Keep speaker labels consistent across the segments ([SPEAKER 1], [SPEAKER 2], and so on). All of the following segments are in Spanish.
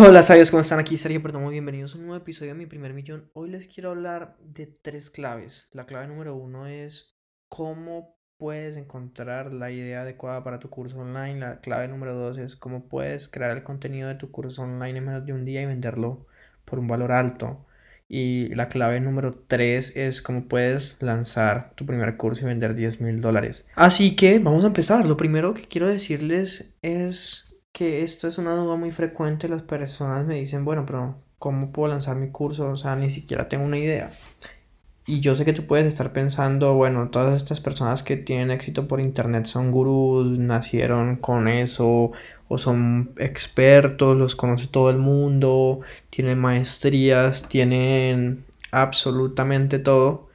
[SPEAKER 1] Hola sabios, ¿cómo están? Aquí Sergio Perdomo, bienvenidos a un nuevo episodio de Mi Primer Millón. Hoy les quiero hablar de tres claves. La clave número uno es cómo puedes encontrar la idea adecuada para tu curso online. La clave número dos es cómo puedes crear el contenido de tu curso online en menos de un día y venderlo por un valor alto. Y la clave número tres es cómo puedes lanzar tu primer curso y vender 10 mil dólares. Así que vamos a empezar. Lo primero que quiero decirles es que esto es una duda muy frecuente. Las personas me dicen, bueno, pero ¿cómo puedo lanzar mi curso? O sea, ni siquiera tengo una idea. Y yo sé que tú puedes estar pensando, bueno, todas estas personas que tienen éxito por internet son gurús, nacieron con eso, o son expertos, los conoce todo el mundo, tienen maestrías, tienen absolutamente todo.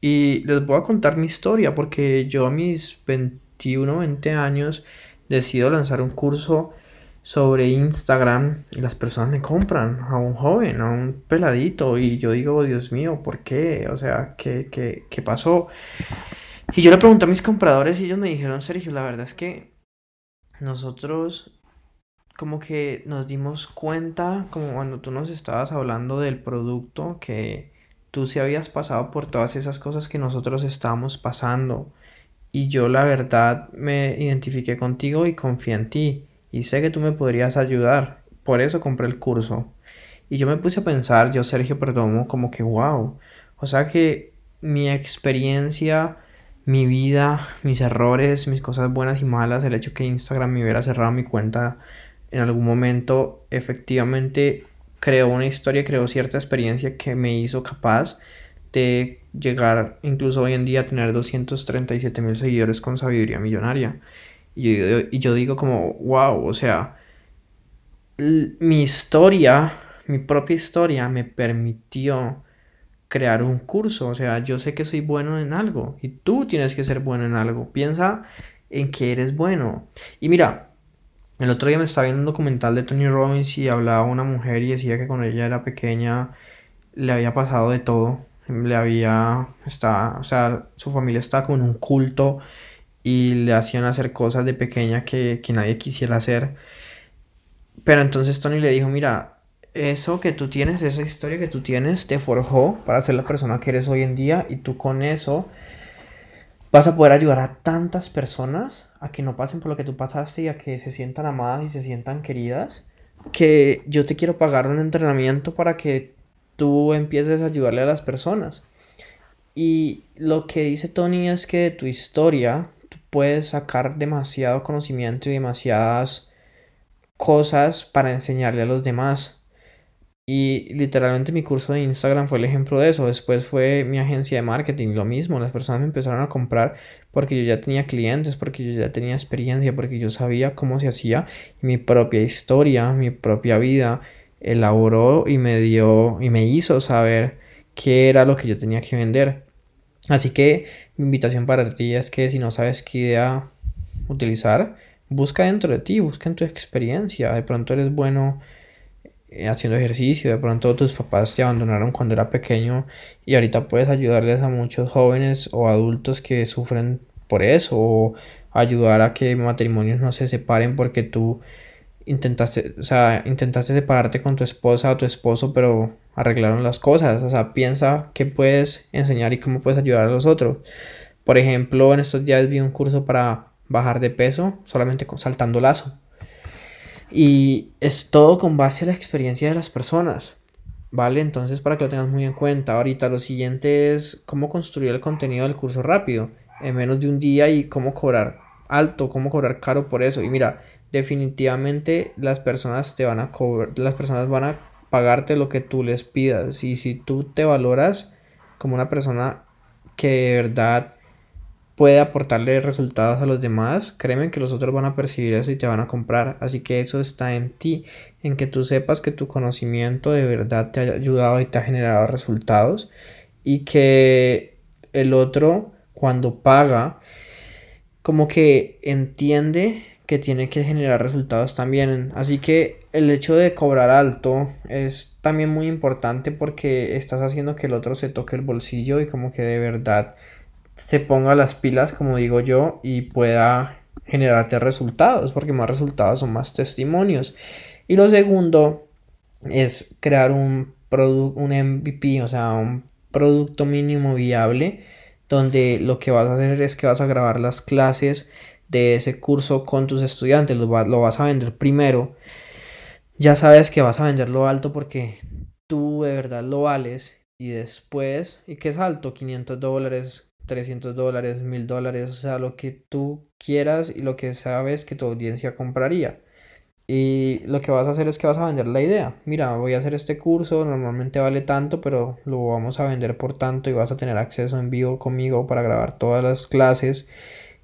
[SPEAKER 1] Y les voy a contar mi historia, porque yo a mis 21, 20 años decido lanzar un curso sobre Instagram y las personas me compran a un joven, a un peladito y yo digo, Dios mío, ¿por qué? O sea, ¿qué, qué, qué pasó? Y yo le pregunté a mis compradores y ellos me dijeron, Sergio, la verdad es que nosotros como que nos dimos cuenta, como cuando tú nos estabas hablando del producto, que tú sí habías pasado por todas esas cosas que nosotros estábamos pasando y yo la verdad me identifiqué contigo y confié en ti y sé que tú me podrías ayudar. Por eso compré el curso. Y yo me puse a pensar, yo Sergio Perdomo, como que wow. O sea que mi experiencia, mi vida, mis errores, mis cosas buenas y malas, el hecho que Instagram me hubiera cerrado mi cuenta en algún momento, efectivamente creó una historia, creó cierta experiencia que me hizo capaz de llegar incluso hoy en día a tener 237 mil seguidores con sabiduría millonaria. Y yo, digo como, wow, o sea, mi historia, mi propia historia me permitió crear un curso. O sea, yo sé que soy bueno en algo y tú tienes que ser bueno en algo. Piensa en que eres bueno. Y mira, el otro día me estaba viendo un documental de Tony Robbins y hablaba una mujer y decía que cuando ella era pequeña le había pasado de todo le había, está, o sea, su familia estaba como en un culto y le hacían hacer cosas de pequeña que, que nadie quisiera hacer. Pero entonces Tony le dijo, mira, eso que tú tienes, esa historia que tú tienes, te forjó para ser la persona que eres hoy en día y tú con eso vas a poder ayudar a tantas personas a que no pasen por lo que tú pasaste y a que se sientan amadas y se sientan queridas, que yo te quiero pagar un entrenamiento para que tú empieces a ayudarle a las personas. Y lo que dice Tony es que de tu historia puedes sacar demasiado conocimiento y demasiadas cosas para enseñarle a los demás. Y literalmente mi curso de Instagram fue el ejemplo de eso. Después fue mi agencia de marketing, lo mismo. Las personas me empezaron a comprar porque yo ya tenía clientes, porque yo ya tenía experiencia, porque yo sabía cómo se hacía mi propia historia, mi propia vida elaboró y me dio y me hizo saber qué era lo que yo tenía que vender. Así que mi invitación para ti es que si no sabes qué idea utilizar, busca dentro de ti, busca en tu experiencia. De pronto eres bueno eh, haciendo ejercicio, de pronto tus papás te abandonaron cuando era pequeño y ahorita puedes ayudarles a muchos jóvenes o adultos que sufren por eso o ayudar a que matrimonios no se separen porque tú intentaste, o sea, intentaste separarte con tu esposa o tu esposo, pero arreglaron las cosas. O sea, piensa qué puedes enseñar y cómo puedes ayudar a los otros. Por ejemplo, en estos días vi un curso para bajar de peso solamente con, saltando lazo. Y es todo con base a la experiencia de las personas. ¿Vale? Entonces, para que lo tengas muy en cuenta. Ahorita lo siguiente es cómo construir el contenido del curso rápido, en menos de un día y cómo cobrar alto, cómo cobrar caro por eso. Y mira, definitivamente las personas te van a cobrar, las personas van a pagarte lo que tú les pidas. Y si tú te valoras como una persona que de verdad puede aportarle resultados a los demás, créeme que los otros van a percibir eso y te van a comprar. Así que eso está en ti, en que tú sepas que tu conocimiento de verdad te ha ayudado y te ha generado resultados y que el otro cuando paga como que entiende que tiene que generar resultados también. Así que el hecho de cobrar alto es también muy importante porque estás haciendo que el otro se toque el bolsillo y como que de verdad se ponga las pilas, como digo yo, y pueda generarte resultados, porque más resultados son más testimonios. Y lo segundo es crear un, un MVP, o sea, un producto mínimo viable, donde lo que vas a hacer es que vas a grabar las clases de ese curso con tus estudiantes, lo, lo vas a vender primero. Ya sabes que vas a venderlo alto porque tú de verdad lo vales y después, ¿y qué es alto? 500 dólares, 300 dólares, 1000 dólares, o sea, lo que tú quieras y lo que sabes que tu audiencia compraría. Y lo que vas a hacer es que vas a vender la idea. Mira, voy a hacer este curso, normalmente vale tanto, pero lo vamos a vender por tanto y vas a tener acceso en vivo conmigo para grabar todas las clases.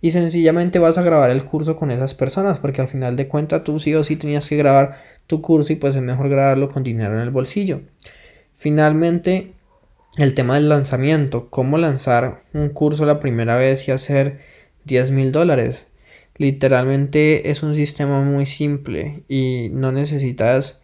[SPEAKER 1] Y sencillamente vas a grabar el curso con esas personas, porque al final de cuentas tú sí o sí tenías que grabar tu curso y pues es mejor grabarlo con dinero en el bolsillo. Finalmente, el tema del lanzamiento, cómo lanzar un curso la primera vez y hacer 10 mil dólares. Literalmente es un sistema muy simple y no necesitas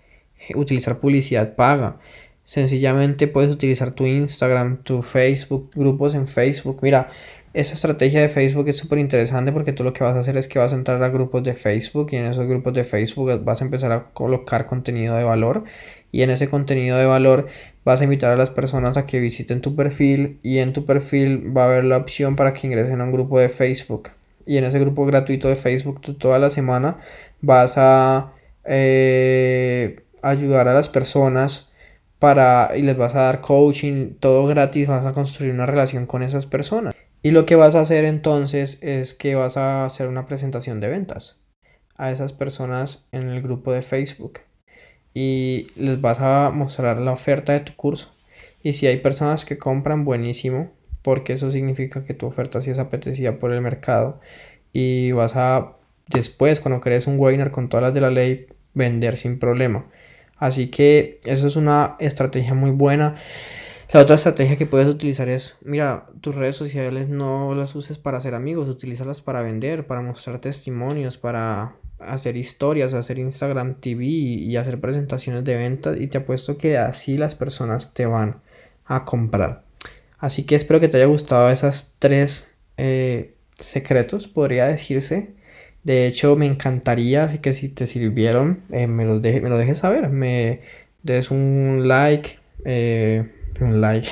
[SPEAKER 1] utilizar publicidad paga. Sencillamente puedes utilizar tu Instagram, tu Facebook, grupos en Facebook. Mira, esa estrategia de Facebook es súper interesante porque tú lo que vas a hacer es que vas a entrar a grupos de Facebook y en esos grupos de Facebook vas a empezar a colocar contenido de valor y en ese contenido de valor vas a invitar a las personas a que visiten tu perfil y en tu perfil va a haber la opción para que ingresen a un grupo de Facebook. Y en ese grupo gratuito de Facebook tú toda la semana vas a eh, ayudar a las personas para y les vas a dar coaching todo gratis vas a construir una relación con esas personas y lo que vas a hacer entonces es que vas a hacer una presentación de ventas a esas personas en el grupo de Facebook y les vas a mostrar la oferta de tu curso. Y si hay personas que compran, buenísimo, porque eso significa que tu oferta sí es apetecida por el mercado y vas a después, cuando crees un webinar con todas las de la ley, vender sin problema. Así que eso es una estrategia muy buena. La otra estrategia que puedes utilizar es, mira, tus redes sociales no las uses para hacer amigos, utilízalas para vender, para mostrar testimonios, para hacer historias, hacer Instagram TV y hacer presentaciones de ventas y te apuesto que así las personas te van a comprar. Así que espero que te haya gustado esas tres eh, secretos, podría decirse. De hecho, me encantaría que si te sirvieron, eh, me, los me lo dejes saber. Me des un like. Eh, un like,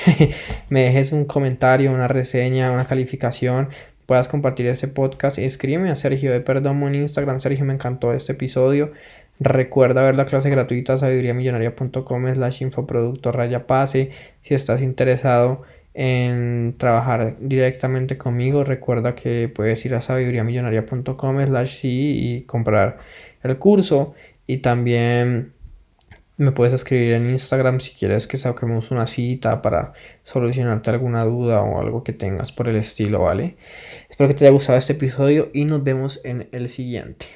[SPEAKER 1] me dejes un comentario, una reseña, una calificación, puedas compartir este podcast, escríbeme a Sergio de Perdomo en Instagram, Sergio me encantó este episodio, recuerda ver la clase gratuita sabiduriamillonaria.com slash infoproducto raya pase, si estás interesado en trabajar directamente conmigo, recuerda que puedes ir a sabiduriamillonaria.com slash y comprar el curso. Y también me puedes escribir en Instagram si quieres que saquemos una cita para solucionarte alguna duda o algo que tengas por el estilo, ¿vale? Espero que te haya gustado este episodio y nos vemos en el siguiente.